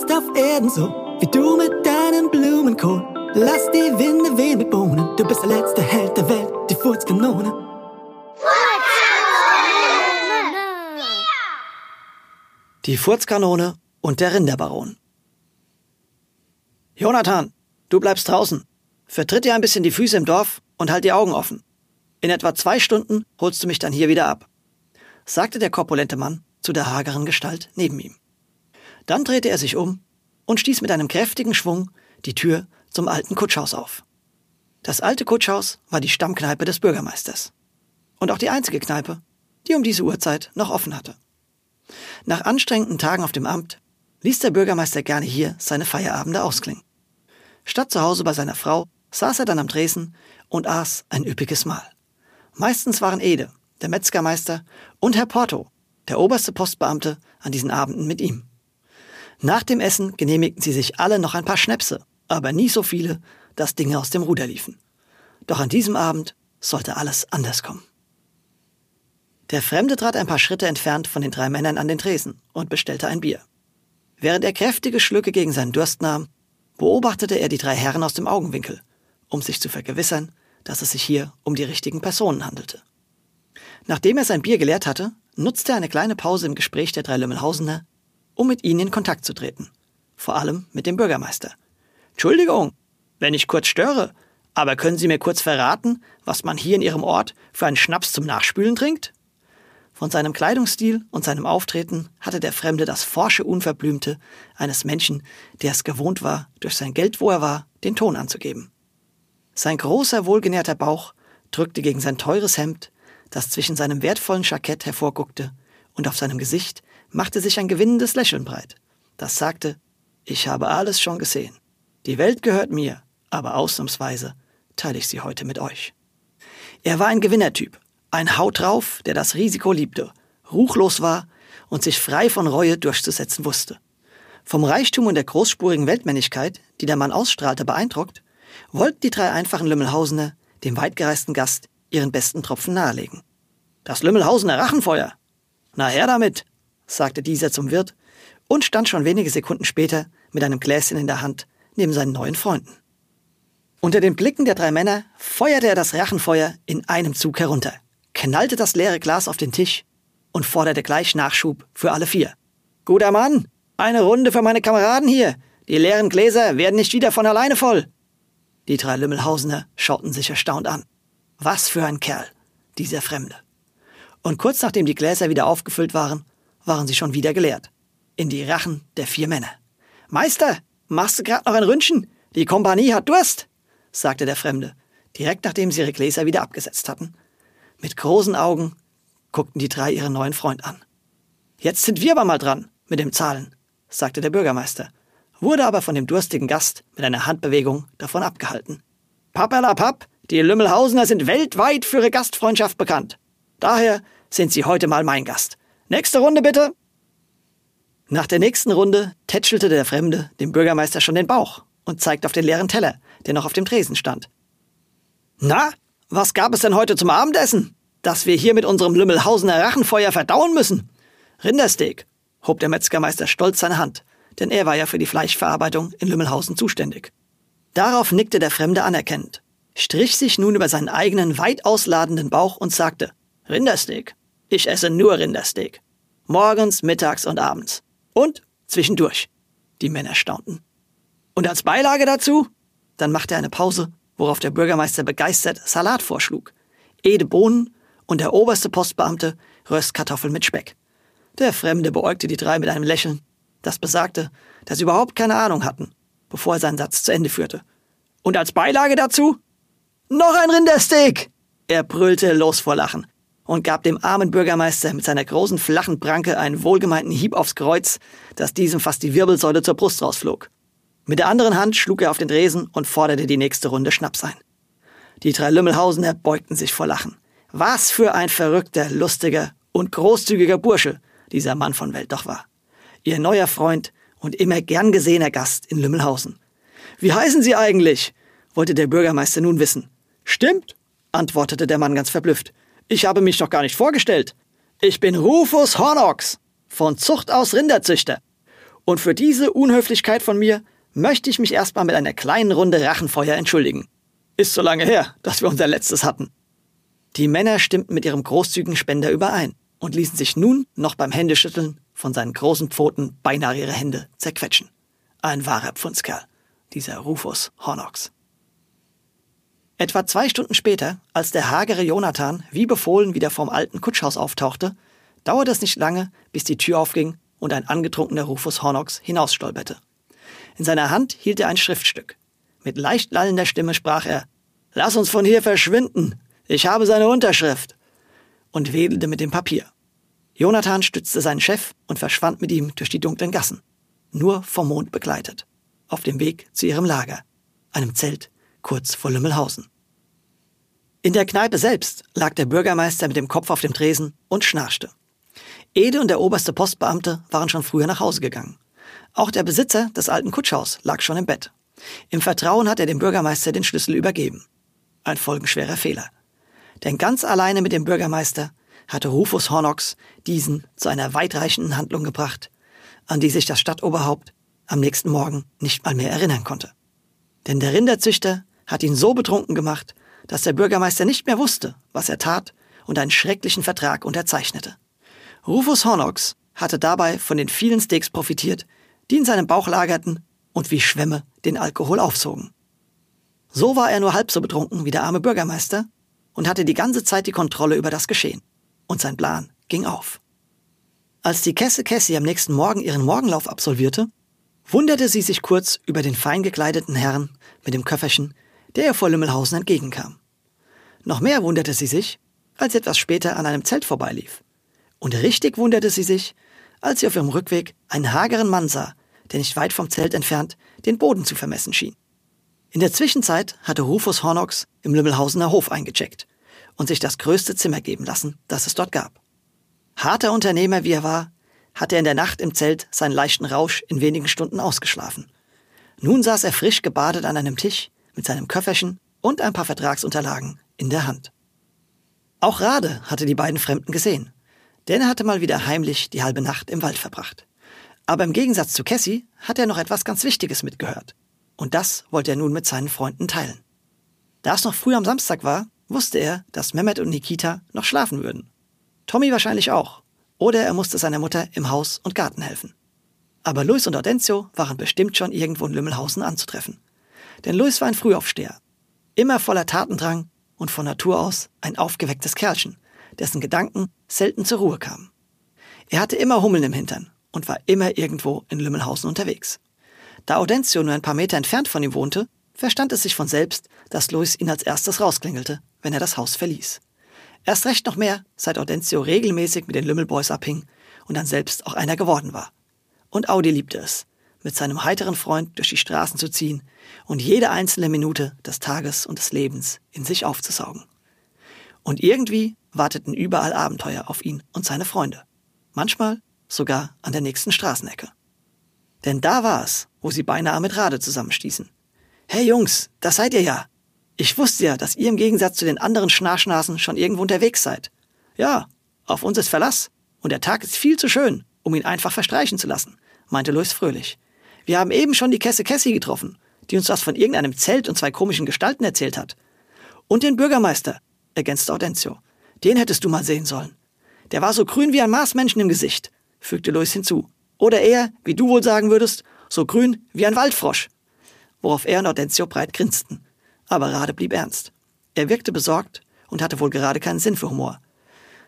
jetzt auf Erden so, wie du mit deinem Blumenkohl. Lass die Winde wehen mit Bohnen, du bist der letzte Held der Welt, die Furzkanone. Die Furzkanone und der Rinderbaron. Jonathan, du bleibst draußen. Vertritt dir ein bisschen die Füße im Dorf und halt die Augen offen. In etwa zwei Stunden holst du mich dann hier wieder ab, sagte der korpulente Mann zu der hageren Gestalt neben ihm. Dann drehte er sich um und stieß mit einem kräftigen Schwung die Tür zum alten Kutschhaus auf. Das alte Kutschhaus war die Stammkneipe des Bürgermeisters. Und auch die einzige Kneipe, die um diese Uhrzeit noch offen hatte. Nach anstrengenden Tagen auf dem Amt ließ der Bürgermeister gerne hier seine Feierabende ausklingen. Statt zu Hause bei seiner Frau saß er dann am Tresen und aß ein üppiges Mahl. Meistens waren Ede, der Metzgermeister, und Herr Porto, der oberste Postbeamte, an diesen Abenden mit ihm. Nach dem Essen genehmigten sie sich alle noch ein paar Schnäpse, aber nie so viele, dass Dinge aus dem Ruder liefen. Doch an diesem Abend sollte alles anders kommen. Der Fremde trat ein paar Schritte entfernt von den drei Männern an den Tresen und bestellte ein Bier. Während er kräftige Schlücke gegen seinen Durst nahm, beobachtete er die drei Herren aus dem Augenwinkel, um sich zu vergewissern, dass es sich hier um die richtigen Personen handelte. Nachdem er sein Bier geleert hatte, nutzte er eine kleine Pause im Gespräch der drei Lümmelhausener, um mit ihnen in Kontakt zu treten. Vor allem mit dem Bürgermeister. Entschuldigung, wenn ich kurz störe, aber können Sie mir kurz verraten, was man hier in Ihrem Ort für einen Schnaps zum Nachspülen trinkt? Von seinem Kleidungsstil und seinem Auftreten hatte der Fremde das forsche Unverblümte eines Menschen, der es gewohnt war, durch sein Geld, wo er war, den Ton anzugeben. Sein großer, wohlgenährter Bauch drückte gegen sein teures Hemd, das zwischen seinem wertvollen Jackett hervorguckte, und auf seinem Gesicht machte sich ein gewinnendes Lächeln breit. Das sagte, ich habe alles schon gesehen. Die Welt gehört mir, aber ausnahmsweise teile ich sie heute mit euch. Er war ein Gewinnertyp, ein Haut drauf, der das Risiko liebte, ruchlos war und sich frei von Reue durchzusetzen wusste. Vom Reichtum und der großspurigen Weltmännlichkeit, die der Mann ausstrahlte, beeindruckt, wollten die drei einfachen Lümmelhausener dem weitgereisten Gast ihren besten Tropfen nahelegen. Das Lümmelhausener Rachenfeuer. Na her damit, sagte dieser zum Wirt und stand schon wenige Sekunden später mit einem Gläschen in der Hand neben seinen neuen Freunden. Unter den Blicken der drei Männer feuerte er das Rachenfeuer in einem Zug herunter knallte das leere Glas auf den Tisch und forderte gleich Nachschub für alle vier. Guter Mann, eine Runde für meine Kameraden hier. Die leeren Gläser werden nicht wieder von alleine voll. Die drei Lümmelhausener schauten sich erstaunt an. Was für ein Kerl, dieser Fremde. Und kurz nachdem die Gläser wieder aufgefüllt waren, waren sie schon wieder geleert. In die Rachen der vier Männer. Meister, machst du grad noch ein Ründchen? Die Kompanie hat Durst, sagte der Fremde, direkt nachdem sie ihre Gläser wieder abgesetzt hatten mit großen Augen guckten die drei ihren neuen Freund an. Jetzt sind wir aber mal dran mit dem Zahlen, sagte der Bürgermeister, wurde aber von dem durstigen Gast mit einer Handbewegung davon abgehalten. Papp, die Lümmelhausener sind weltweit für ihre Gastfreundschaft bekannt. Daher sind sie heute mal mein Gast. Nächste Runde bitte. Nach der nächsten Runde tätschelte der Fremde dem Bürgermeister schon den Bauch und zeigte auf den leeren Teller, der noch auf dem Tresen stand. Na, was gab es denn heute zum Abendessen? Dass wir hier mit unserem Lümmelhausener Rachenfeuer verdauen müssen? Rindersteak, hob der Metzgermeister stolz seine Hand, denn er war ja für die Fleischverarbeitung in Lümmelhausen zuständig. Darauf nickte der Fremde anerkennend, strich sich nun über seinen eigenen weit ausladenden Bauch und sagte, Rindersteak. Ich esse nur Rindersteak. Morgens, mittags und abends. Und zwischendurch. Die Männer staunten. Und als Beilage dazu? Dann machte er eine Pause worauf der Bürgermeister begeistert Salat vorschlug. Ede Bohnen und der oberste Postbeamte Röstkartoffeln mit Speck. Der Fremde beäugte die drei mit einem Lächeln, das besagte, dass sie überhaupt keine Ahnung hatten, bevor er seinen Satz zu Ende führte. Und als Beilage dazu? Noch ein Rindersteak! Er brüllte los vor Lachen und gab dem armen Bürgermeister mit seiner großen flachen Pranke einen wohlgemeinten Hieb aufs Kreuz, dass diesem fast die Wirbelsäule zur Brust rausflog. Mit der anderen Hand schlug er auf den Dresen und forderte die nächste Runde Schnaps ein. Die drei Lümmelhausener beugten sich vor Lachen. Was für ein verrückter, lustiger und großzügiger Bursche dieser Mann von Welt doch war. Ihr neuer Freund und immer gern gesehener Gast in Lümmelhausen. Wie heißen Sie eigentlich? wollte der Bürgermeister nun wissen. Stimmt, antwortete der Mann ganz verblüfft. Ich habe mich noch gar nicht vorgestellt. Ich bin Rufus Hornox von Zucht aus Rinderzüchter Und für diese Unhöflichkeit von mir möchte ich mich erstmal mit einer kleinen Runde Rachenfeuer entschuldigen. Ist so lange her, dass wir unser letztes hatten. Die Männer stimmten mit ihrem großzügigen Spender überein und ließen sich nun noch beim Händeschütteln von seinen großen Pfoten beinahe ihre Hände zerquetschen. Ein wahrer Pfundskerl, dieser Rufus Hornox. Etwa zwei Stunden später, als der hagere Jonathan wie befohlen wieder vorm alten Kutschhaus auftauchte, dauerte es nicht lange, bis die Tür aufging und ein angetrunkener Rufus Hornox hinausstolperte. In seiner Hand hielt er ein Schriftstück. Mit leicht lallender Stimme sprach er, Lass uns von hier verschwinden. Ich habe seine Unterschrift. Und wedelte mit dem Papier. Jonathan stützte seinen Chef und verschwand mit ihm durch die dunklen Gassen. Nur vom Mond begleitet. Auf dem Weg zu ihrem Lager. Einem Zelt kurz vor Lümmelhausen. In der Kneipe selbst lag der Bürgermeister mit dem Kopf auf dem Tresen und schnarchte. Ede und der oberste Postbeamte waren schon früher nach Hause gegangen. Auch der Besitzer des alten Kutschhaus lag schon im Bett. Im Vertrauen hat er dem Bürgermeister den Schlüssel übergeben. Ein folgenschwerer Fehler. Denn ganz alleine mit dem Bürgermeister hatte Rufus Hornox diesen zu einer weitreichenden Handlung gebracht, an die sich das Stadtoberhaupt am nächsten Morgen nicht mal mehr erinnern konnte. Denn der Rinderzüchter hat ihn so betrunken gemacht, dass der Bürgermeister nicht mehr wusste, was er tat und einen schrecklichen Vertrag unterzeichnete. Rufus Hornox hatte dabei von den vielen Steaks profitiert, die in seinem Bauch lagerten und wie Schwämme den Alkohol aufsogen. So war er nur halb so betrunken wie der arme Bürgermeister und hatte die ganze Zeit die Kontrolle über das Geschehen. Und sein Plan ging auf. Als die Kesse Cassie am nächsten Morgen ihren Morgenlauf absolvierte, wunderte sie sich kurz über den fein gekleideten Herrn mit dem Köfferchen, der ihr vor Lümmelhausen entgegenkam. Noch mehr wunderte sie sich, als sie etwas später an einem Zelt vorbeilief. Und richtig wunderte sie sich, als sie auf ihrem Rückweg einen hageren Mann sah, der nicht weit vom Zelt entfernt den Boden zu vermessen schien. In der Zwischenzeit hatte Rufus Hornox im Lümmelhausener Hof eingecheckt und sich das größte Zimmer geben lassen, das es dort gab. Harter Unternehmer wie er war, hatte er in der Nacht im Zelt seinen leichten Rausch in wenigen Stunden ausgeschlafen. Nun saß er frisch gebadet an einem Tisch mit seinem Köfferchen und ein paar Vertragsunterlagen in der Hand. Auch Rade hatte die beiden Fremden gesehen, denn er hatte mal wieder heimlich die halbe Nacht im Wald verbracht. Aber im Gegensatz zu Cassie hat er noch etwas ganz Wichtiges mitgehört. Und das wollte er nun mit seinen Freunden teilen. Da es noch früh am Samstag war, wusste er, dass Mehmet und Nikita noch schlafen würden. Tommy wahrscheinlich auch. Oder er musste seiner Mutter im Haus und Garten helfen. Aber Luis und Audencio waren bestimmt schon irgendwo in Lümmelhausen anzutreffen. Denn Luis war ein Frühaufsteher. Immer voller Tatendrang und von Natur aus ein aufgewecktes Kerlchen, dessen Gedanken selten zur Ruhe kamen. Er hatte immer Hummeln im Hintern und war immer irgendwo in Lümmelhausen unterwegs. Da Audencio nur ein paar Meter entfernt von ihm wohnte, verstand es sich von selbst, dass Luis ihn als erstes rausklingelte, wenn er das Haus verließ. Erst recht noch mehr, seit Audencio regelmäßig mit den Lümmelboys abhing und dann selbst auch einer geworden war. Und Audi liebte es, mit seinem heiteren Freund durch die Straßen zu ziehen und jede einzelne Minute des Tages und des Lebens in sich aufzusaugen. Und irgendwie warteten überall Abenteuer auf ihn und seine Freunde. Manchmal sogar an der nächsten Straßenecke. Denn da war es, wo sie beinahe mit Rade zusammenstießen. Hey Jungs, das seid ihr ja. Ich wusste ja, dass ihr im Gegensatz zu den anderen Schnarschnasen schon irgendwo unterwegs seid. Ja, auf uns ist Verlass. Und der Tag ist viel zu schön, um ihn einfach verstreichen zu lassen, meinte Louis fröhlich. Wir haben eben schon die Kesse Cassie getroffen, die uns was von irgendeinem Zelt und zwei komischen Gestalten erzählt hat. Und den Bürgermeister, ergänzte Audencio. Den hättest du mal sehen sollen. Der war so grün wie ein Marsmenschen im Gesicht, fügte Louis hinzu. Oder eher, wie du wohl sagen würdest, so grün wie ein Waldfrosch. Worauf er und Audencio breit grinsten. Aber Rade blieb ernst. Er wirkte besorgt und hatte wohl gerade keinen Sinn für Humor.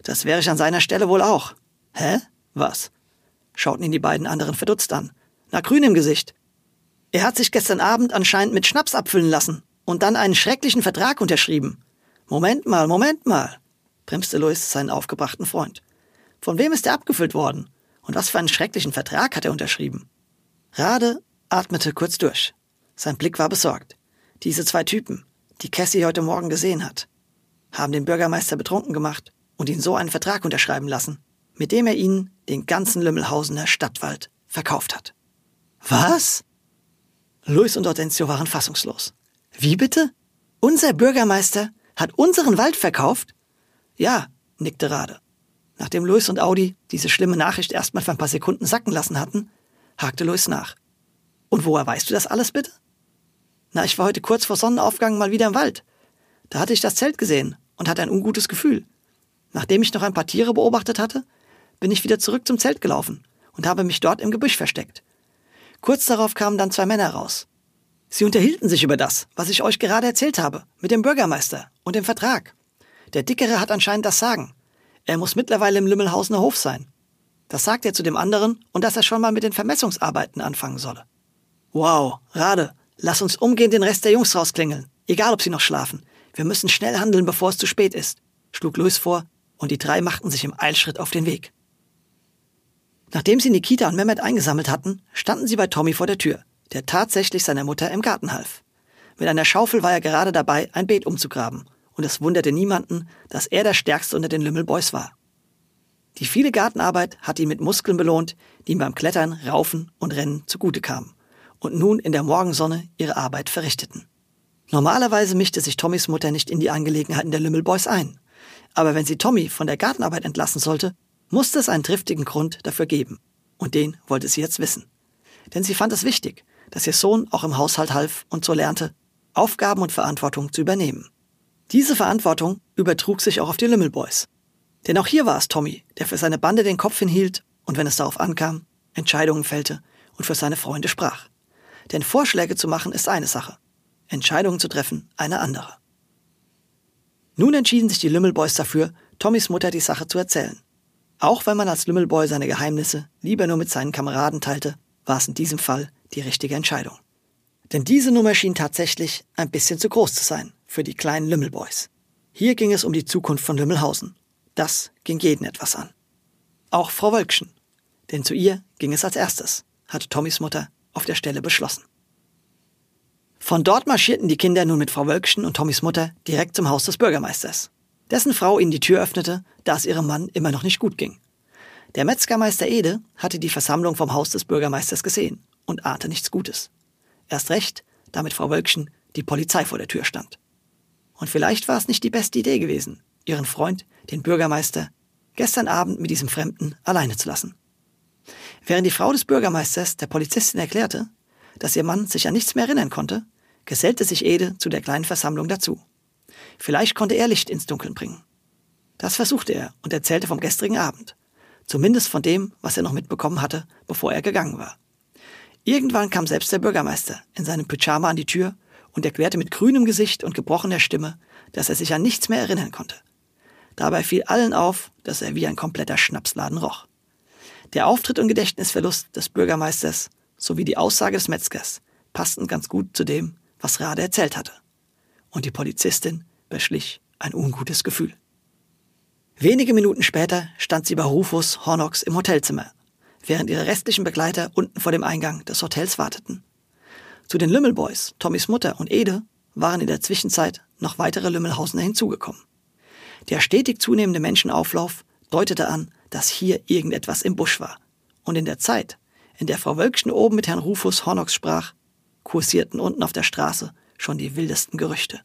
Das wäre ich an seiner Stelle wohl auch. Hä? Was? Schauten ihn die beiden anderen verdutzt an. Na, grün im Gesicht. Er hat sich gestern Abend anscheinend mit Schnaps abfüllen lassen und dann einen schrecklichen Vertrag unterschrieben. Moment mal, Moment mal, bremste Louis seinen aufgebrachten Freund. Von wem ist er abgefüllt worden? Und was für einen schrecklichen Vertrag hat er unterschrieben? Rade atmete kurz durch. Sein Blick war besorgt. Diese zwei Typen, die Cassie heute Morgen gesehen hat, haben den Bürgermeister betrunken gemacht und ihn so einen Vertrag unterschreiben lassen, mit dem er ihnen den ganzen Lümmelhausener Stadtwald verkauft hat. Was? Luis und Hortensio waren fassungslos. Wie bitte? Unser Bürgermeister hat unseren Wald verkauft? Ja, nickte Rade. Nachdem Luis und Audi diese schlimme Nachricht erstmal für ein paar Sekunden sacken lassen hatten, hakte Louis nach. Und woher weißt du das alles bitte? Na, ich war heute kurz vor Sonnenaufgang mal wieder im Wald. Da hatte ich das Zelt gesehen und hatte ein ungutes Gefühl. Nachdem ich noch ein paar Tiere beobachtet hatte, bin ich wieder zurück zum Zelt gelaufen und habe mich dort im Gebüsch versteckt. Kurz darauf kamen dann zwei Männer raus. Sie unterhielten sich über das, was ich euch gerade erzählt habe, mit dem Bürgermeister und dem Vertrag. Der Dickere hat anscheinend das Sagen. Er muss mittlerweile im Lümmelhausener Hof sein. Das sagt er zu dem anderen und dass er schon mal mit den Vermessungsarbeiten anfangen solle. Wow, Rade, lass uns umgehend den Rest der Jungs rausklingeln. Egal, ob sie noch schlafen. Wir müssen schnell handeln, bevor es zu spät ist, schlug Louis vor, und die drei machten sich im Eilschritt auf den Weg. Nachdem sie Nikita und Mehmet eingesammelt hatten, standen sie bei Tommy vor der Tür, der tatsächlich seiner Mutter im Garten half. Mit einer Schaufel war er gerade dabei, ein Beet umzugraben, und es wunderte niemanden, dass er der Stärkste unter den Lümmelboys war. Die viele Gartenarbeit hatte ihn mit Muskeln belohnt, die ihm beim Klettern, Raufen und Rennen zugute kamen und nun in der Morgensonne ihre Arbeit verrichteten. Normalerweise mischte sich Tommys Mutter nicht in die Angelegenheiten der Lümmelboys ein. Aber wenn sie Tommy von der Gartenarbeit entlassen sollte, musste es einen triftigen Grund dafür geben. Und den wollte sie jetzt wissen. Denn sie fand es wichtig, dass ihr Sohn auch im Haushalt half und so lernte, Aufgaben und Verantwortung zu übernehmen. Diese Verantwortung übertrug sich auch auf die Lümmelboys. Denn auch hier war es Tommy, der für seine Bande den Kopf hinhielt und wenn es darauf ankam, Entscheidungen fällte und für seine Freunde sprach. Denn Vorschläge zu machen ist eine Sache, Entscheidungen zu treffen eine andere. Nun entschieden sich die Lümmelboys dafür, Tommys Mutter die Sache zu erzählen. Auch wenn man als Lümmelboy seine Geheimnisse lieber nur mit seinen Kameraden teilte, war es in diesem Fall die richtige Entscheidung. Denn diese Nummer schien tatsächlich ein bisschen zu groß zu sein für die kleinen Lümmelboys. Hier ging es um die Zukunft von Lümmelhausen. Das ging jeden etwas an. Auch Frau Wölkchen. Denn zu ihr ging es als erstes, hatte Tommys Mutter auf der Stelle beschlossen. Von dort marschierten die Kinder nun mit Frau Wölkchen und Tommys Mutter direkt zum Haus des Bürgermeisters, dessen Frau ihnen die Tür öffnete, da es ihrem Mann immer noch nicht gut ging. Der Metzgermeister Ede hatte die Versammlung vom Haus des Bürgermeisters gesehen und ahnte nichts Gutes. Erst recht, da mit Frau Wölkchen die Polizei vor der Tür stand. Und vielleicht war es nicht die beste Idee gewesen, ihren Freund, den Bürgermeister, gestern Abend mit diesem Fremden alleine zu lassen. Während die Frau des Bürgermeisters der Polizistin erklärte, dass ihr Mann sich an nichts mehr erinnern konnte, gesellte sich Ede zu der kleinen Versammlung dazu. Vielleicht konnte er Licht ins Dunkeln bringen. Das versuchte er und erzählte vom gestrigen Abend. Zumindest von dem, was er noch mitbekommen hatte, bevor er gegangen war. Irgendwann kam selbst der Bürgermeister in seinem Pyjama an die Tür und erklärte mit grünem Gesicht und gebrochener Stimme, dass er sich an nichts mehr erinnern konnte. Dabei fiel allen auf, dass er wie ein kompletter Schnapsladen roch. Der Auftritt und Gedächtnisverlust des Bürgermeisters sowie die Aussage des Metzgers passten ganz gut zu dem, was Rade erzählt hatte. Und die Polizistin beschlich ein ungutes Gefühl. Wenige Minuten später stand sie bei Rufus Hornox im Hotelzimmer, während ihre restlichen Begleiter unten vor dem Eingang des Hotels warteten. Zu den Lümmelboys, Tommys Mutter und Ede, waren in der Zwischenzeit noch weitere Lümmelhausener hinzugekommen. Der stetig zunehmende Menschenauflauf deutete an, dass hier irgendetwas im Busch war. Und in der Zeit, in der Frau Wölkchen oben mit Herrn Rufus Hornox sprach, kursierten unten auf der Straße schon die wildesten Gerüchte.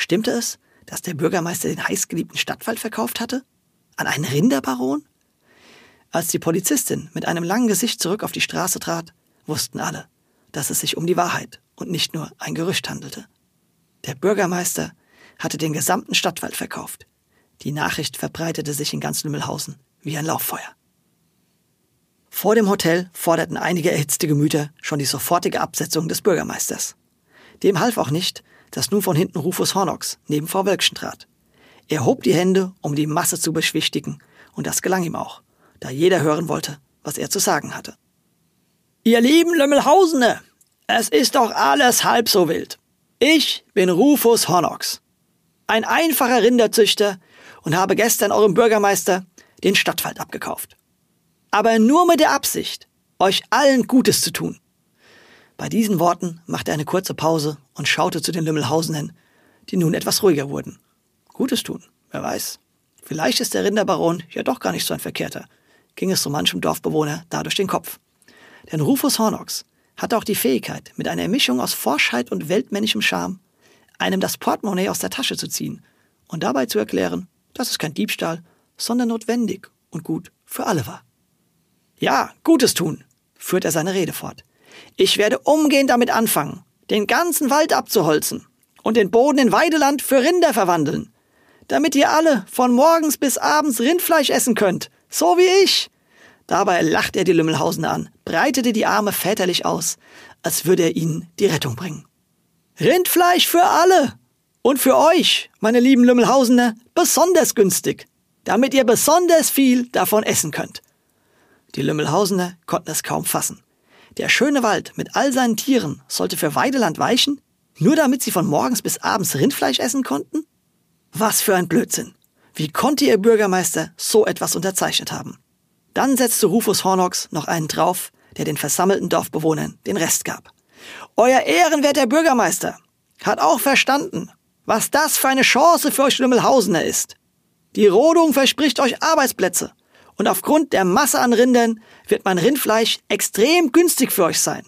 Stimmte es, dass der Bürgermeister den heißgeliebten Stadtwald verkauft hatte? An einen Rinderbaron? Als die Polizistin mit einem langen Gesicht zurück auf die Straße trat, wussten alle, dass es sich um die Wahrheit und nicht nur ein Gerücht handelte. Der Bürgermeister hatte den gesamten Stadtwald verkauft. Die Nachricht verbreitete sich in ganz Lümmelhausen wie ein Lauffeuer. Vor dem Hotel forderten einige erhitzte Gemüter schon die sofortige Absetzung des Bürgermeisters. Dem half auch nicht, dass nun von hinten Rufus Hornox neben Frau Wölkchen trat. Er hob die Hände, um die Masse zu beschwichtigen, und das gelang ihm auch, da jeder hören wollte, was er zu sagen hatte. Ihr lieben Lümmelhausene, es ist doch alles halb so wild. Ich bin Rufus Hornox, ein einfacher Rinderzüchter und habe gestern eurem Bürgermeister den Stadtwald abgekauft aber nur mit der Absicht, euch allen Gutes zu tun. Bei diesen Worten machte er eine kurze Pause und schaute zu den Lümmelhausen die nun etwas ruhiger wurden. Gutes tun, wer weiß. Vielleicht ist der Rinderbaron ja doch gar nicht so ein Verkehrter, ging es so manchem Dorfbewohner da durch den Kopf. Denn Rufus Hornox hatte auch die Fähigkeit, mit einer Mischung aus Forschheit und weltmännischem Charme, einem das Portemonnaie aus der Tasche zu ziehen und dabei zu erklären, dass es kein Diebstahl, sondern notwendig und gut für alle war. Ja, Gutes tun. führt er seine Rede fort. Ich werde umgehend damit anfangen, den ganzen Wald abzuholzen und den Boden in Weideland für Rinder verwandeln, damit ihr alle von morgens bis abends Rindfleisch essen könnt, so wie ich. Dabei lachte er die Lümmelhausener an, breitete die Arme väterlich aus, als würde er ihnen die Rettung bringen. Rindfleisch für alle und für euch, meine lieben Lümmelhausener, besonders günstig, damit ihr besonders viel davon essen könnt. Die Lümmelhausener konnten es kaum fassen. Der schöne Wald mit all seinen Tieren sollte für Weideland weichen, nur damit sie von morgens bis abends Rindfleisch essen konnten? Was für ein Blödsinn. Wie konnte ihr Bürgermeister so etwas unterzeichnet haben? Dann setzte Rufus Hornox noch einen drauf, der den versammelten Dorfbewohnern den Rest gab. Euer ehrenwerter Bürgermeister hat auch verstanden, was das für eine Chance für euch Schlimmelhausener ist. Die Rodung verspricht euch Arbeitsplätze und aufgrund der Masse an Rindern wird mein Rindfleisch extrem günstig für euch sein.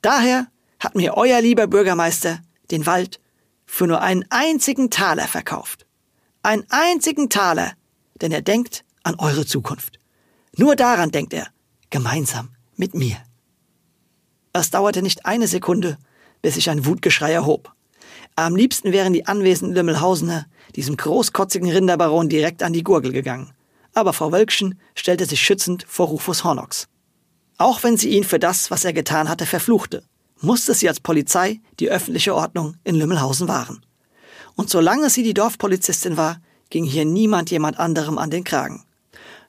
Daher hat mir euer lieber Bürgermeister den Wald für nur einen einzigen Taler verkauft. Einen einzigen Taler, denn er denkt an eure Zukunft. Nur daran denkt er, gemeinsam mit mir. Es dauerte nicht eine Sekunde, bis sich ein Wutgeschrei erhob. Am liebsten wären die anwesenden Lümmelhausener diesem großkotzigen Rinderbaron direkt an die Gurgel gegangen. Aber Frau Wölkchen stellte sich schützend vor Rufus Hornox. Auch wenn sie ihn für das, was er getan hatte, verfluchte, musste sie als Polizei die öffentliche Ordnung in Lümmelhausen wahren. Und solange sie die Dorfpolizistin war, ging hier niemand jemand anderem an den Kragen.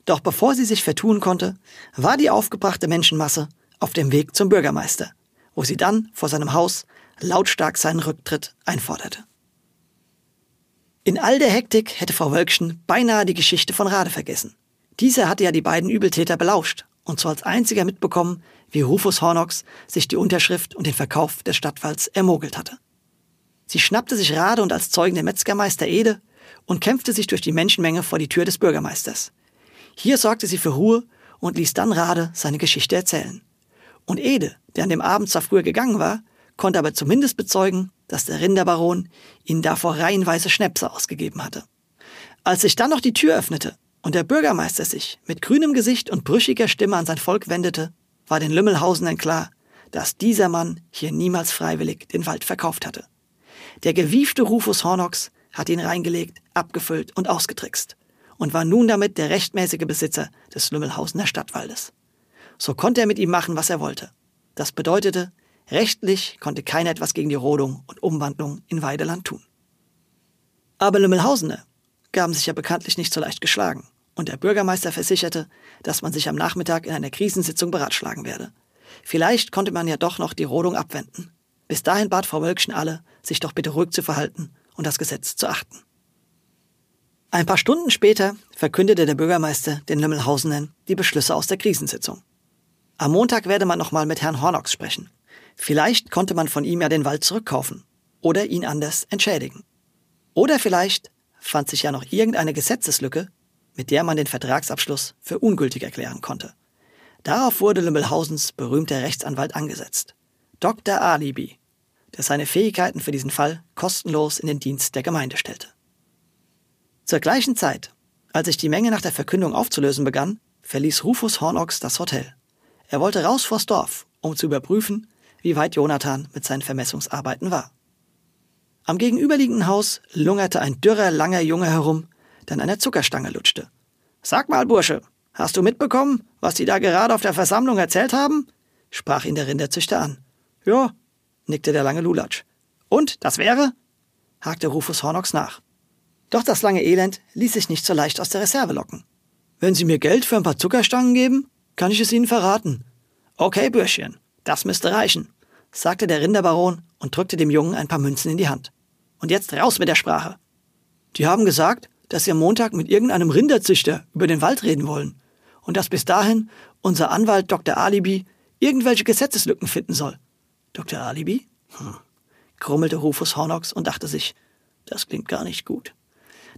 Doch bevor sie sich vertun konnte, war die aufgebrachte Menschenmasse auf dem Weg zum Bürgermeister, wo sie dann vor seinem Haus lautstark seinen Rücktritt einforderte. In all der Hektik hätte Frau Wölkchen beinahe die Geschichte von Rade vergessen. Dieser hatte ja die beiden Übeltäter belauscht und so als einziger mitbekommen, wie Rufus Hornox sich die Unterschrift und den Verkauf des Stadtwalds ermogelt hatte. Sie schnappte sich Rade und als Zeugen der Metzgermeister Ede und kämpfte sich durch die Menschenmenge vor die Tür des Bürgermeisters. Hier sorgte sie für Ruhe und ließ dann Rade seine Geschichte erzählen. Und Ede, der an dem Abend zwar früher gegangen war, konnte aber zumindest bezeugen, dass der Rinderbaron ihnen davor reihenweise Schnäpse ausgegeben hatte. Als sich dann noch die Tür öffnete und der Bürgermeister sich mit grünem Gesicht und brüchiger Stimme an sein Volk wendete, war den Lümmelhausenern klar, dass dieser Mann hier niemals freiwillig den Wald verkauft hatte. Der gewiefte Rufus Hornox hat ihn reingelegt, abgefüllt und ausgetrickst und war nun damit der rechtmäßige Besitzer des Lümmelhausener Stadtwaldes. So konnte er mit ihm machen, was er wollte. Das bedeutete, rechtlich konnte keiner etwas gegen die Rodung und Umwandlung in Weideland tun. Aber Lümmelhausener gaben sich ja bekanntlich nicht so leicht geschlagen, und der Bürgermeister versicherte, dass man sich am Nachmittag in einer Krisensitzung beratschlagen werde. Vielleicht konnte man ja doch noch die Rodung abwenden. Bis dahin bat Frau Wölkchen alle, sich doch bitte ruhig zu verhalten und das Gesetz zu achten. Ein paar Stunden später verkündete der Bürgermeister den Lümmelhausenern die Beschlüsse aus der Krisensitzung. Am Montag werde man nochmal mit Herrn Hornox sprechen. Vielleicht konnte man von ihm ja den Wald zurückkaufen oder ihn anders entschädigen. Oder vielleicht fand sich ja noch irgendeine Gesetzeslücke, mit der man den Vertragsabschluss für ungültig erklären konnte. Darauf wurde Lümmelhausens berühmter Rechtsanwalt angesetzt. Dr. Alibi, der seine Fähigkeiten für diesen Fall kostenlos in den Dienst der Gemeinde stellte. Zur gleichen Zeit, als sich die Menge nach der Verkündung aufzulösen begann, verließ Rufus Hornox das Hotel. Er wollte raus vors Dorf, um zu überprüfen, wie weit Jonathan mit seinen Vermessungsarbeiten war. Am gegenüberliegenden Haus lungerte ein dürrer, langer Junge herum, der an einer Zuckerstange lutschte. Sag mal, Bursche, hast du mitbekommen, was die da gerade auf der Versammlung erzählt haben? sprach ihn der Rinderzüchter an. Ja, nickte der lange Lulatsch. Und, das wäre? hakte Rufus Hornox nach. Doch das lange Elend ließ sich nicht so leicht aus der Reserve locken. Wenn Sie mir Geld für ein paar Zuckerstangen geben, kann ich es Ihnen verraten. Okay, Bürschchen, das müsste reichen, sagte der Rinderbaron und drückte dem Jungen ein paar Münzen in die Hand. Und jetzt raus mit der Sprache. Die haben gesagt, dass sie am Montag mit irgendeinem Rinderzüchter über den Wald reden wollen und dass bis dahin unser Anwalt Dr. Alibi irgendwelche Gesetzeslücken finden soll. Dr. Alibi? Hm. grummelte Rufus Hornox und dachte sich, das klingt gar nicht gut.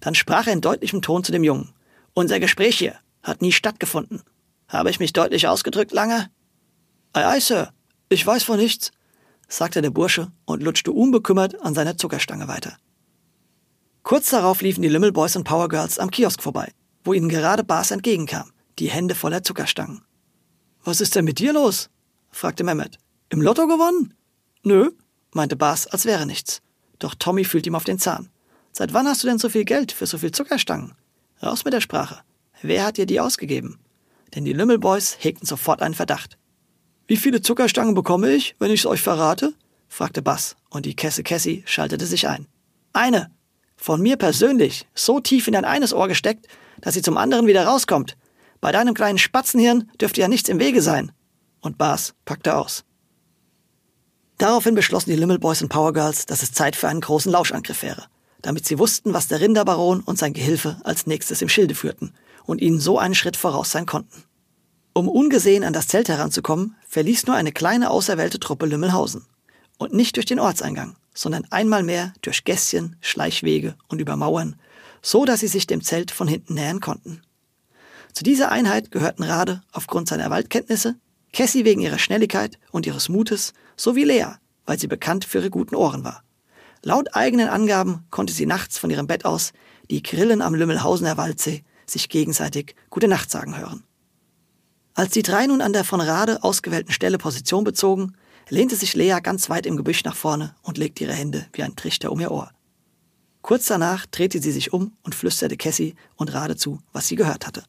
Dann sprach er in deutlichem Ton zu dem Jungen. Unser Gespräch hier hat nie stattgefunden. Habe ich mich deutlich ausgedrückt, Lange? Ei, ei, Sir. Ich weiß von nichts, sagte der Bursche und lutschte unbekümmert an seiner Zuckerstange weiter. Kurz darauf liefen die Lümmelboys und Powergirls am Kiosk vorbei, wo ihnen gerade Bas entgegenkam, die Hände voller Zuckerstangen. Was ist denn mit dir los? fragte Mehmet. Im Lotto gewonnen? Nö, meinte Bas, als wäre nichts. Doch Tommy fühlt ihm auf den Zahn. Seit wann hast du denn so viel Geld für so viel Zuckerstangen? Raus mit der Sprache. Wer hat dir die ausgegeben? Denn die Lümmelboys hegten sofort einen Verdacht. Wie viele Zuckerstangen bekomme ich, wenn ich's euch verrate? fragte Bass, und die Kesse Cassie schaltete sich ein. Eine. Von mir persönlich, so tief in dein eines Ohr gesteckt, dass sie zum anderen wieder rauskommt. Bei deinem kleinen Spatzenhirn dürfte ja nichts im Wege sein. Und Bass packte aus. Daraufhin beschlossen die Limmelboys und Powergirls, dass es Zeit für einen großen Lauschangriff wäre, damit sie wussten, was der Rinderbaron und sein Gehilfe als nächstes im Schilde führten und ihnen so einen Schritt voraus sein konnten. Um ungesehen an das Zelt heranzukommen, verließ nur eine kleine auserwählte Truppe Lümmelhausen. Und nicht durch den Ortseingang, sondern einmal mehr durch Gässchen, Schleichwege und über Mauern, so dass sie sich dem Zelt von hinten nähern konnten. Zu dieser Einheit gehörten Rade aufgrund seiner Waldkenntnisse, Cassie wegen ihrer Schnelligkeit und ihres Mutes sowie Lea, weil sie bekannt für ihre guten Ohren war. Laut eigenen Angaben konnte sie nachts von ihrem Bett aus die Grillen am Lümmelhausener Waldsee sich gegenseitig Gute Nacht sagen hören. Als die drei nun an der von Rade ausgewählten Stelle Position bezogen, lehnte sich Lea ganz weit im Gebüsch nach vorne und legte ihre Hände wie ein Trichter um ihr Ohr. Kurz danach drehte sie sich um und flüsterte Cassie und Rade zu, was sie gehört hatte.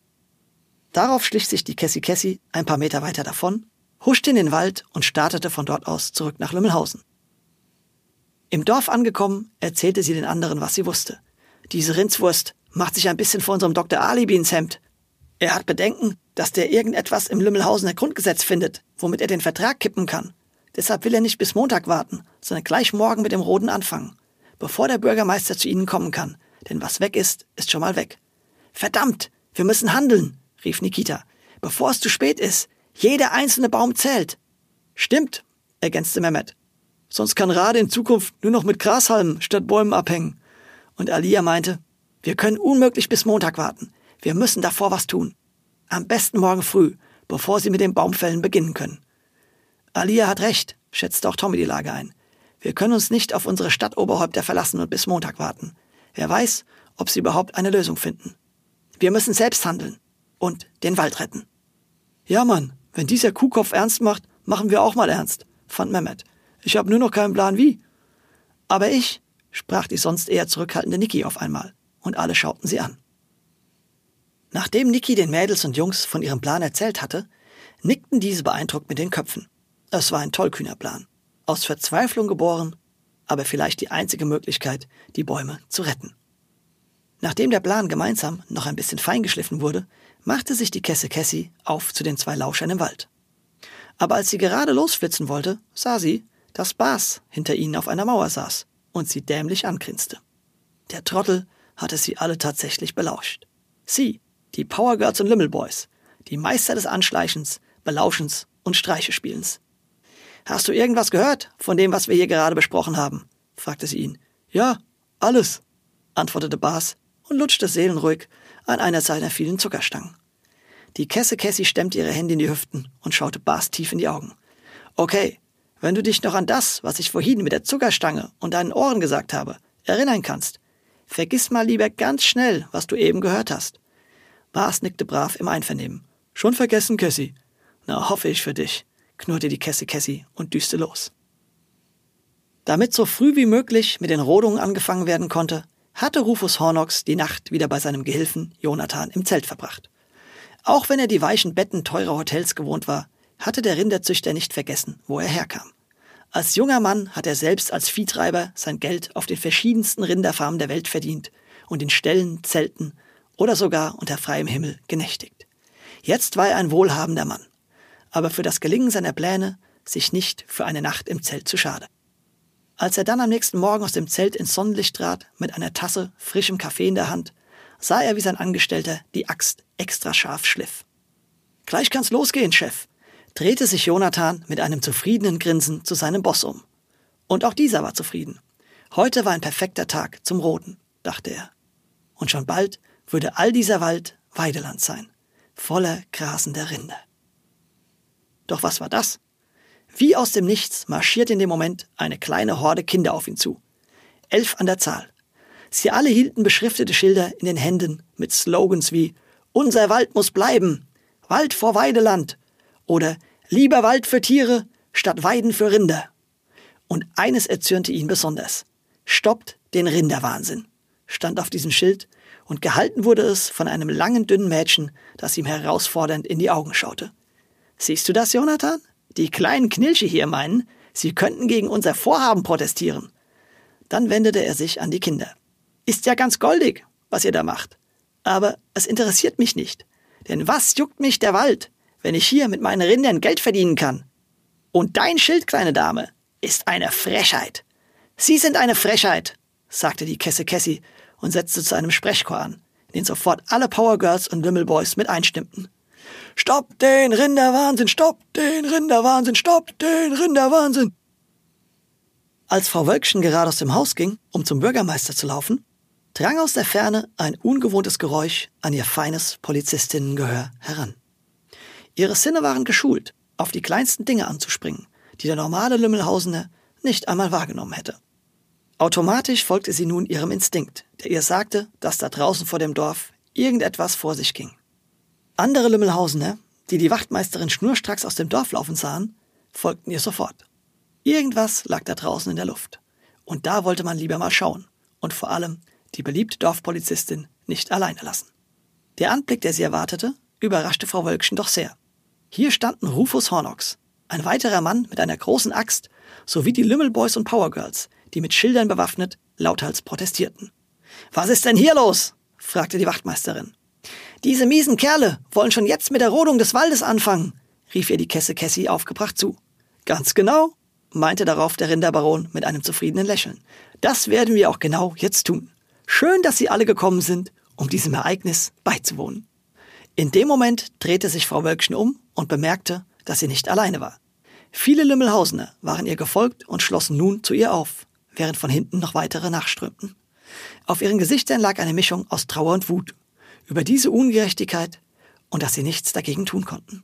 Darauf schlich sich die Cassie Cassie ein paar Meter weiter davon, huschte in den Wald und startete von dort aus zurück nach Lümmelhausen. Im Dorf angekommen, erzählte sie den anderen, was sie wusste. Diese Rindswurst macht sich ein bisschen vor unserem Dr. Alibi ins Hemd. Er hat Bedenken, dass der irgendetwas im Lümmelhausener Grundgesetz findet, womit er den Vertrag kippen kann. Deshalb will er nicht bis Montag warten, sondern gleich morgen mit dem Roden anfangen, bevor der Bürgermeister zu ihnen kommen kann. Denn was weg ist, ist schon mal weg. Verdammt, wir müssen handeln, rief Nikita, bevor es zu spät ist. Jeder einzelne Baum zählt. Stimmt, ergänzte Mehmet. Sonst kann Rade in Zukunft nur noch mit Grashalmen statt Bäumen abhängen. Und Alia meinte, wir können unmöglich bis Montag warten. Wir müssen davor was tun. Am besten morgen früh, bevor sie mit dem Baumfällen beginnen können. Alia hat recht, schätzte auch Tommy die Lage ein. Wir können uns nicht auf unsere Stadtoberhäupter verlassen und bis Montag warten. Wer weiß, ob sie überhaupt eine Lösung finden. Wir müssen selbst handeln und den Wald retten. Ja, Mann, wenn dieser Kuhkopf ernst macht, machen wir auch mal ernst, fand Mehmet. Ich habe nur noch keinen Plan wie. Aber ich, sprach die sonst eher zurückhaltende Niki auf einmal, und alle schauten sie an. Nachdem Niki den Mädels und Jungs von ihrem Plan erzählt hatte, nickten diese beeindruckt mit den Köpfen. Es war ein tollkühner Plan. Aus Verzweiflung geboren, aber vielleicht die einzige Möglichkeit, die Bäume zu retten. Nachdem der Plan gemeinsam noch ein bisschen feingeschliffen wurde, machte sich die Kesse Cassie auf zu den zwei Lauschern im Wald. Aber als sie gerade losflitzen wollte, sah sie, dass Bas hinter ihnen auf einer Mauer saß und sie dämlich angrinste. Der Trottel hatte sie alle tatsächlich belauscht. Sie, die Powergirls und Limmelboys, die Meister des Anschleichens, Belauschens und Streichespielens. Hast du irgendwas gehört von dem, was wir hier gerade besprochen haben? fragte sie ihn. Ja, alles, antwortete Bas und lutschte seelenruhig an einer seiner vielen Zuckerstangen. Die Kesse Cassie stemmte ihre Hände in die Hüften und schaute Bas tief in die Augen. Okay, wenn du dich noch an das, was ich vorhin mit der Zuckerstange und deinen Ohren gesagt habe, erinnern kannst, vergiss mal lieber ganz schnell, was du eben gehört hast. Bas nickte brav im Einvernehmen. Schon vergessen, Cassie. Na, hoffe ich für dich, knurrte die Kesse Cassie und düste los. Damit so früh wie möglich mit den Rodungen angefangen werden konnte, hatte Rufus Hornox die Nacht wieder bei seinem Gehilfen Jonathan im Zelt verbracht. Auch wenn er die weichen Betten teurer Hotels gewohnt war, hatte der Rinderzüchter nicht vergessen, wo er herkam. Als junger Mann hat er selbst als Viehtreiber sein Geld auf den verschiedensten Rinderfarmen der Welt verdient und in Ställen, Zelten oder sogar unter freiem Himmel genächtigt. Jetzt war er ein wohlhabender Mann, aber für das Gelingen seiner Pläne sich nicht für eine Nacht im Zelt zu schade. Als er dann am nächsten Morgen aus dem Zelt ins Sonnenlicht trat, mit einer Tasse frischem Kaffee in der Hand, sah er, wie sein Angestellter die Axt extra scharf schliff. Gleich kann's losgehen, Chef, drehte sich Jonathan mit einem zufriedenen Grinsen zu seinem Boss um. Und auch dieser war zufrieden. Heute war ein perfekter Tag zum Roden, dachte er. Und schon bald würde all dieser Wald Weideland sein, voller grasender Rinder. Doch was war das? Wie aus dem Nichts marschiert in dem Moment eine kleine Horde Kinder auf ihn zu. Elf an der Zahl. Sie alle hielten beschriftete Schilder in den Händen mit Slogans wie Unser Wald muss bleiben, Wald vor Weideland Oder lieber Wald für Tiere statt Weiden für Rinder. Und eines erzürnte ihn besonders. Stoppt den Rinderwahnsinn, stand auf diesem Schild, und gehalten wurde es von einem langen, dünnen Mädchen, das ihm herausfordernd in die Augen schaute. Siehst du das, Jonathan? Die kleinen Knilche hier meinen, sie könnten gegen unser Vorhaben protestieren. Dann wendete er sich an die Kinder. Ist ja ganz goldig, was ihr da macht. Aber es interessiert mich nicht. Denn was juckt mich der Wald, wenn ich hier mit meinen Rindern Geld verdienen kann? Und dein Schild, kleine Dame, ist eine Frechheit. Sie sind eine Frechheit, sagte die Kesse Cassie und setzte zu einem Sprechchor an, in den sofort alle Power Girls und Wimmelboys mit einstimmten. Stopp den Rinderwahnsinn, stopp den Rinderwahnsinn, stopp den Rinderwahnsinn. Als Frau Wölkchen gerade aus dem Haus ging, um zum Bürgermeister zu laufen, drang aus der Ferne ein ungewohntes Geräusch an ihr feines Polizistinnengehör heran. Ihre Sinne waren geschult, auf die kleinsten Dinge anzuspringen, die der normale Lümmelhausener nicht einmal wahrgenommen hätte. Automatisch folgte sie nun ihrem Instinkt, der ihr sagte, dass da draußen vor dem Dorf irgendetwas vor sich ging. Andere Lümmelhausener, die die Wachtmeisterin schnurstracks aus dem Dorf laufen sahen, folgten ihr sofort. Irgendwas lag da draußen in der Luft. Und da wollte man lieber mal schauen und vor allem die beliebte Dorfpolizistin nicht alleine lassen. Der Anblick, der sie erwartete, überraschte Frau Wölkchen doch sehr. Hier standen Rufus Hornox, ein weiterer Mann mit einer großen Axt, sowie die Lümmelboys und Powergirls, die mit Schildern bewaffnet lauthals protestierten. Was ist denn hier los? fragte die Wachtmeisterin. Diese miesen Kerle wollen schon jetzt mit der Rodung des Waldes anfangen, rief ihr die Kesse Cassie aufgebracht zu. Ganz genau, meinte darauf der Rinderbaron mit einem zufriedenen Lächeln. Das werden wir auch genau jetzt tun. Schön, dass Sie alle gekommen sind, um diesem Ereignis beizuwohnen. In dem Moment drehte sich Frau Wölkchen um und bemerkte, dass sie nicht alleine war. Viele Lümmelhausener waren ihr gefolgt und schlossen nun zu ihr auf, während von hinten noch weitere nachströmten. Auf ihren Gesichtern lag eine Mischung aus Trauer und Wut über diese Ungerechtigkeit und dass sie nichts dagegen tun konnten.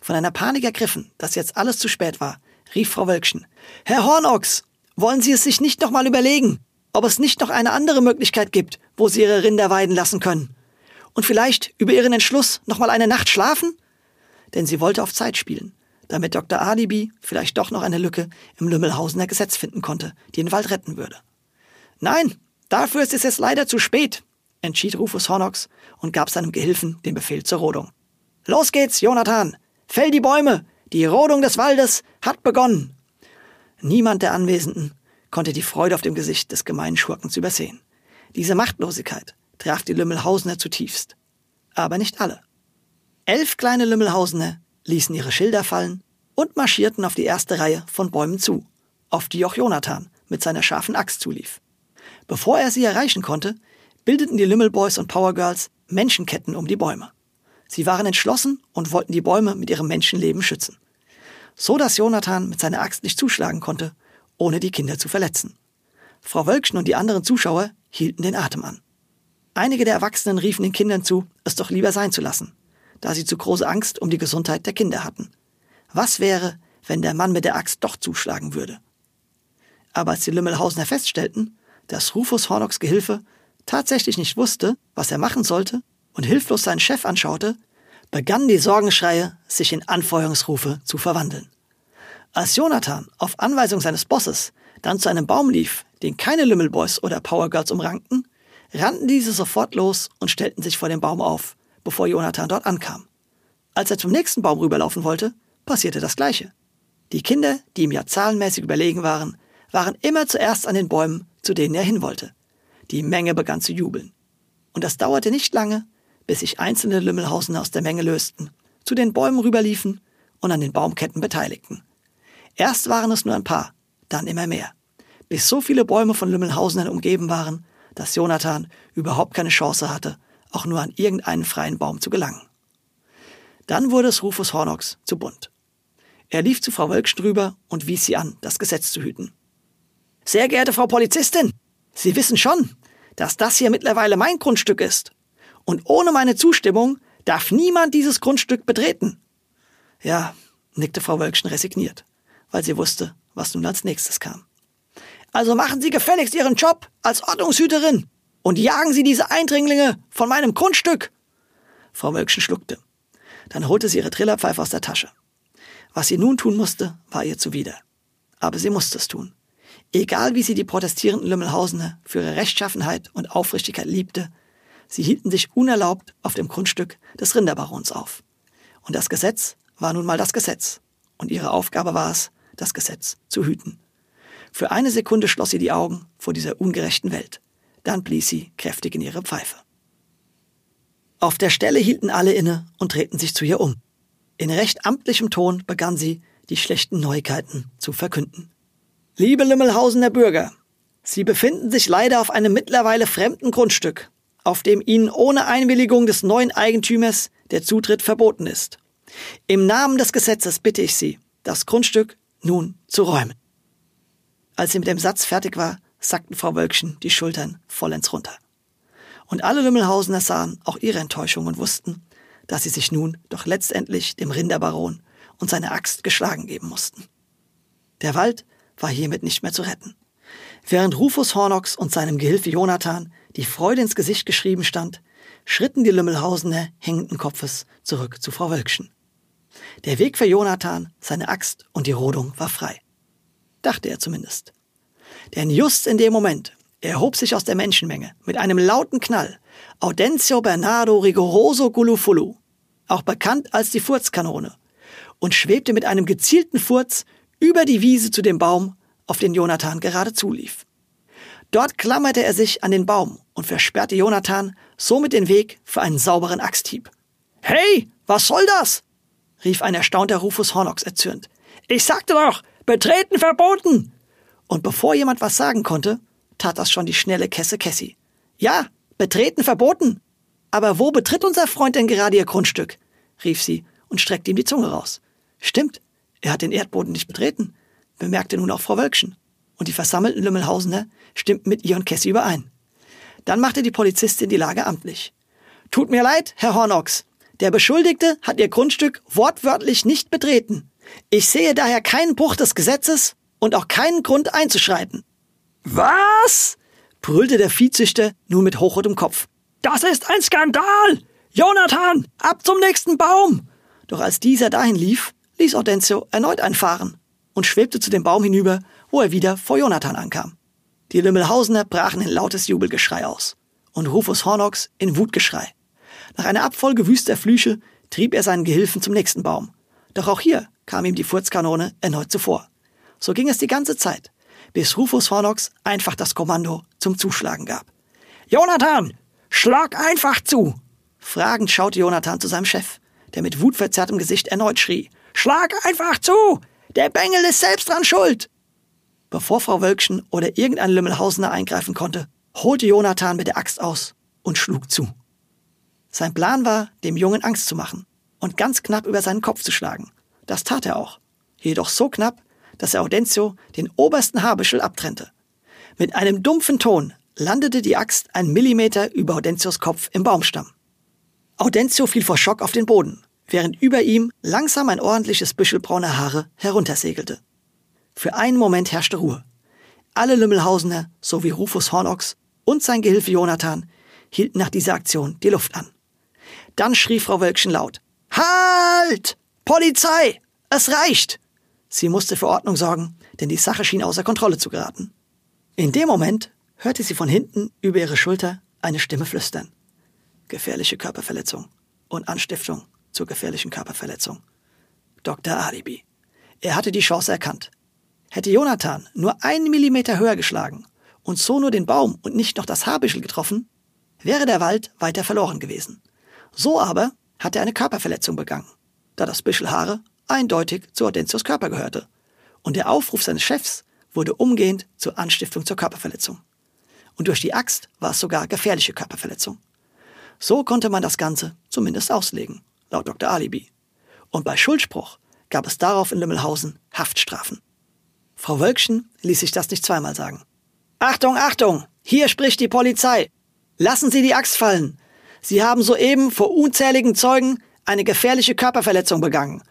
Von einer Panik ergriffen, dass jetzt alles zu spät war, rief Frau Wölkchen. Herr Hornochs, wollen Sie es sich nicht noch mal überlegen, ob es nicht noch eine andere Möglichkeit gibt, wo Sie Ihre Rinder weiden lassen können? Und vielleicht über Ihren Entschluss noch mal eine Nacht schlafen? Denn sie wollte auf Zeit spielen, damit Dr. Alibi vielleicht doch noch eine Lücke im Lümmelhausener Gesetz finden konnte, die den Wald retten würde. Nein, dafür ist es jetzt leider zu spät, entschied Rufus Hornox und gab seinem Gehilfen den Befehl zur Rodung. Los geht's, Jonathan! Fäll die Bäume! Die Rodung des Waldes hat begonnen! Niemand der Anwesenden konnte die Freude auf dem Gesicht des gemeinen Schurkens übersehen. Diese Machtlosigkeit traf die Lümmelhausener zutiefst. Aber nicht alle. Elf kleine Lümmelhausener ließen ihre Schilder fallen und marschierten auf die erste Reihe von Bäumen zu, auf die auch Jonathan mit seiner scharfen Axt zulief. Bevor er sie erreichen konnte, bildeten die Lümmelboys und Powergirls Menschenketten um die Bäume. Sie waren entschlossen und wollten die Bäume mit ihrem Menschenleben schützen. So dass Jonathan mit seiner Axt nicht zuschlagen konnte, ohne die Kinder zu verletzen. Frau Wölkchen und die anderen Zuschauer hielten den Atem an. Einige der Erwachsenen riefen den Kindern zu, es doch lieber sein zu lassen, da sie zu große Angst um die Gesundheit der Kinder hatten. Was wäre, wenn der Mann mit der Axt doch zuschlagen würde? Aber als die Lümmelhausener feststellten, dass Rufus Hornocks Gehilfe tatsächlich nicht wusste, was er machen sollte und hilflos seinen Chef anschaute, begannen die Sorgenschreie sich in Anfeuerungsrufe zu verwandeln. Als Jonathan auf Anweisung seines Bosses dann zu einem Baum lief, den keine Lümmelboys oder Powergirls umrankten, rannten diese sofort los und stellten sich vor dem Baum auf, bevor Jonathan dort ankam. Als er zum nächsten Baum rüberlaufen wollte, passierte das Gleiche. Die Kinder, die ihm ja zahlenmäßig überlegen waren, waren immer zuerst an den Bäumen, zu denen er hin wollte. Die Menge begann zu jubeln. Und das dauerte nicht lange, bis sich einzelne Lümmelhausen aus der Menge lösten, zu den Bäumen rüberliefen und an den Baumketten beteiligten. Erst waren es nur ein paar, dann immer mehr, bis so viele Bäume von Lümmelhausenern umgeben waren, dass Jonathan überhaupt keine Chance hatte, auch nur an irgendeinen freien Baum zu gelangen. Dann wurde es Rufus Hornox zu bunt. Er lief zu Frau Wölksch drüber und wies sie an, das Gesetz zu hüten. Sehr geehrte Frau Polizistin, Sie wissen schon, dass das hier mittlerweile mein Grundstück ist. Und ohne meine Zustimmung darf niemand dieses Grundstück betreten. Ja, nickte Frau Wölkchen resigniert, weil sie wusste, was nun als nächstes kam. Also machen Sie gefälligst Ihren Job als Ordnungshüterin und jagen Sie diese Eindringlinge von meinem Grundstück. Frau Wölkchen schluckte. Dann holte sie ihre Trillerpfeife aus der Tasche. Was sie nun tun musste, war ihr zuwider. Aber sie musste es tun. Egal wie sie die protestierenden Lümmelhausener für ihre Rechtschaffenheit und Aufrichtigkeit liebte, sie hielten sich unerlaubt auf dem Grundstück des Rinderbarons auf. Und das Gesetz war nun mal das Gesetz. Und ihre Aufgabe war es, das Gesetz zu hüten. Für eine Sekunde schloss sie die Augen vor dieser ungerechten Welt. Dann blies sie kräftig in ihre Pfeife. Auf der Stelle hielten alle inne und drehten sich zu ihr um. In recht amtlichem Ton begann sie, die schlechten Neuigkeiten zu verkünden. Liebe Lümmelhausener Bürger, Sie befinden sich leider auf einem mittlerweile fremden Grundstück, auf dem Ihnen ohne Einwilligung des neuen Eigentümers der Zutritt verboten ist. Im Namen des Gesetzes bitte ich Sie, das Grundstück nun zu räumen. Als sie mit dem Satz fertig war, sackten Frau Wölkchen die Schultern vollends runter. Und alle Lümmelhausener sahen auch ihre Enttäuschung und wussten, dass sie sich nun doch letztendlich dem Rinderbaron und seine Axt geschlagen geben mussten. Der Wald war hiermit nicht mehr zu retten. Während Rufus Hornox und seinem Gehilfe Jonathan die Freude ins Gesicht geschrieben stand, schritten die Lümmelhausener hängenden Kopfes zurück zu Frau Wölkchen. Der Weg für Jonathan, seine Axt und die Rodung war frei. Dachte er zumindest. Denn just in dem Moment erhob sich aus der Menschenmenge mit einem lauten Knall Audencio Bernardo Rigoroso Gulufulu, auch bekannt als die Furzkanone, und schwebte mit einem gezielten Furz über die Wiese zu dem Baum, auf den Jonathan gerade zulief. Dort klammerte er sich an den Baum und versperrte Jonathan somit den Weg für einen sauberen Axthieb. Hey, was soll das? rief ein erstaunter Rufus Hornox erzürnt. Ich sagte doch, betreten verboten! Und bevor jemand was sagen konnte, tat das schon die schnelle Kesse Cassie. Ja, betreten verboten! Aber wo betritt unser Freund denn gerade ihr Grundstück? rief sie und streckte ihm die Zunge raus. Stimmt, er hat den Erdboden nicht betreten, bemerkte nun auch Frau Wölkchen. Und die versammelten Lümmelhausener stimmten mit ihr und Cassie überein. Dann machte die Polizistin die Lage amtlich. Tut mir leid, Herr Hornox, der Beschuldigte hat ihr Grundstück wortwörtlich nicht betreten. Ich sehe daher keinen Bruch des Gesetzes und auch keinen Grund einzuschreiten. Was? brüllte der Viehzüchter nun mit hochrotem Kopf. Das ist ein Skandal! Jonathan, ab zum nächsten Baum! Doch als dieser dahin lief, ließ Audencio erneut einfahren und schwebte zu dem Baum hinüber, wo er wieder vor Jonathan ankam. Die Lümmelhausener brachen in lautes Jubelgeschrei aus und Rufus Hornox in Wutgeschrei. Nach einer Abfolge wüster Flüche trieb er seinen Gehilfen zum nächsten Baum. Doch auch hier kam ihm die Furzkanone erneut zuvor. So ging es die ganze Zeit, bis Rufus Hornox einfach das Kommando zum Zuschlagen gab. Jonathan, schlag einfach zu! Fragend schaute Jonathan zu seinem Chef, der mit wutverzerrtem Gesicht erneut schrie. Schlag einfach zu! Der Bengel ist selbst dran schuld! Bevor Frau Wölkchen oder irgendein Lümmelhausener eingreifen konnte, holte Jonathan mit der Axt aus und schlug zu. Sein Plan war, dem Jungen Angst zu machen und ganz knapp über seinen Kopf zu schlagen. Das tat er auch. Jedoch so knapp, dass er Audencio den obersten Haarbüschel abtrennte. Mit einem dumpfen Ton landete die Axt ein Millimeter über Audentios Kopf im Baumstamm. Audencio fiel vor Schock auf den Boden, während über ihm langsam ein ordentliches Büschel brauner Haare heruntersegelte. Für einen Moment herrschte Ruhe. Alle Lümmelhausener sowie Rufus Hornox und sein Gehilfe Jonathan hielten nach dieser Aktion die Luft an. Dann schrie Frau Wölkchen laut. Halt! Polizei! Es reicht! Sie musste für Ordnung sorgen, denn die Sache schien außer Kontrolle zu geraten. In dem Moment hörte sie von hinten über ihre Schulter eine Stimme flüstern. Gefährliche Körperverletzung und Anstiftung zur gefährlichen Körperverletzung. Dr. Alibi. Er hatte die Chance erkannt. Hätte Jonathan nur einen Millimeter höher geschlagen und so nur den Baum und nicht noch das Haarbüschel getroffen, wäre der Wald weiter verloren gewesen. So aber hat er eine Körperverletzung begangen, da das Büschel Haare eindeutig zu Audentius Körper gehörte. Und der Aufruf seines Chefs wurde umgehend zur Anstiftung zur Körperverletzung. Und durch die Axt war es sogar gefährliche Körperverletzung. So konnte man das Ganze zumindest auslegen, laut Dr. Alibi. Und bei Schuldspruch gab es darauf in Lümmelhausen Haftstrafen. Frau Wölkchen ließ sich das nicht zweimal sagen. Achtung, Achtung! Hier spricht die Polizei! Lassen Sie die Axt fallen! Sie haben soeben vor unzähligen Zeugen eine gefährliche Körperverletzung begangen.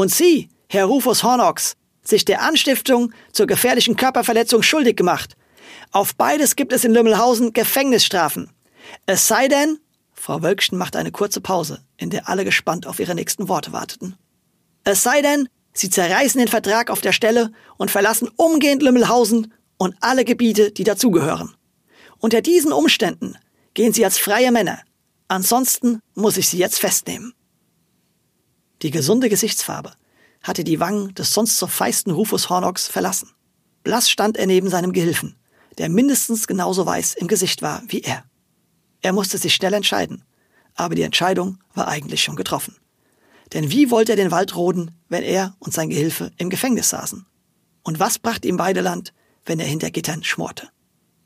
Und Sie, Herr Rufus Hornox, sich der Anstiftung zur gefährlichen Körperverletzung schuldig gemacht. Auf beides gibt es in Lümmelhausen Gefängnisstrafen. Es sei denn, Frau Wölkchen machte eine kurze Pause, in der alle gespannt auf ihre nächsten Worte warteten. Es sei denn, Sie zerreißen den Vertrag auf der Stelle und verlassen umgehend Lümmelhausen und alle Gebiete, die dazugehören. Unter diesen Umständen gehen Sie als freie Männer. Ansonsten muss ich Sie jetzt festnehmen. Die gesunde Gesichtsfarbe hatte die Wangen des sonst so feisten Rufus Hornocks verlassen. Blass stand er neben seinem Gehilfen, der mindestens genauso weiß im Gesicht war wie er. Er musste sich schnell entscheiden, aber die Entscheidung war eigentlich schon getroffen. Denn wie wollte er den Wald roden, wenn er und sein Gehilfe im Gefängnis saßen? Und was brachte ihm beide Land, wenn er hinter Gittern schmorte?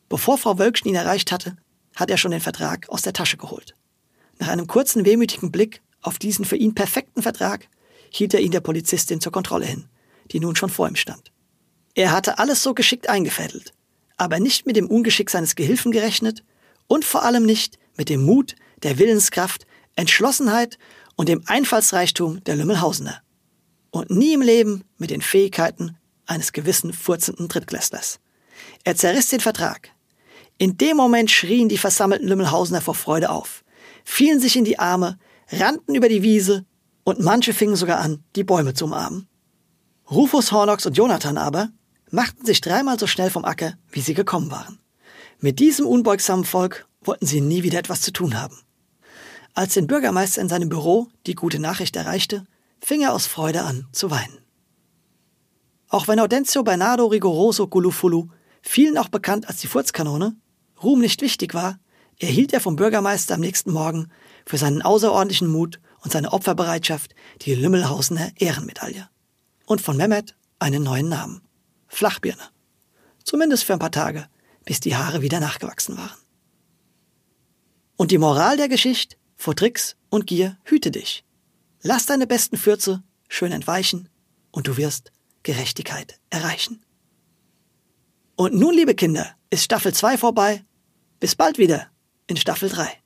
Bevor Frau Wölkchen ihn erreicht hatte, hat er schon den Vertrag aus der Tasche geholt. Nach einem kurzen wehmütigen Blick auf diesen für ihn perfekten Vertrag hielt er ihn der Polizistin zur Kontrolle hin, die nun schon vor ihm stand. Er hatte alles so geschickt eingefädelt, aber nicht mit dem Ungeschick seines Gehilfen gerechnet und vor allem nicht mit dem Mut, der Willenskraft, Entschlossenheit und dem Einfallsreichtum der Lümmelhausener. Und nie im Leben mit den Fähigkeiten eines gewissen furzenden Drittklässlers. Er zerriss den Vertrag. In dem Moment schrien die versammelten Lümmelhausener vor Freude auf, fielen sich in die Arme, rannten über die Wiese und manche fingen sogar an, die Bäume zu umarmen. Rufus Hornox und Jonathan aber machten sich dreimal so schnell vom Acker, wie sie gekommen waren. Mit diesem unbeugsamen Volk wollten sie nie wieder etwas zu tun haben. Als den Bürgermeister in seinem Büro die gute Nachricht erreichte, fing er aus Freude an zu weinen. Auch wenn Audencio Bernardo Rigoroso Gulufulu, vielen auch bekannt als die Furzkanone, Ruhm nicht wichtig war, erhielt er vom Bürgermeister am nächsten Morgen für seinen außerordentlichen Mut und seine Opferbereitschaft die Lümmelhausener Ehrenmedaille. Und von Mehmet einen neuen Namen. Flachbirne. Zumindest für ein paar Tage, bis die Haare wieder nachgewachsen waren. Und die Moral der Geschichte, vor Tricks und Gier hüte dich. Lass deine besten Fürze schön entweichen und du wirst Gerechtigkeit erreichen. Und nun, liebe Kinder, ist Staffel 2 vorbei. Bis bald wieder in Staffel 3.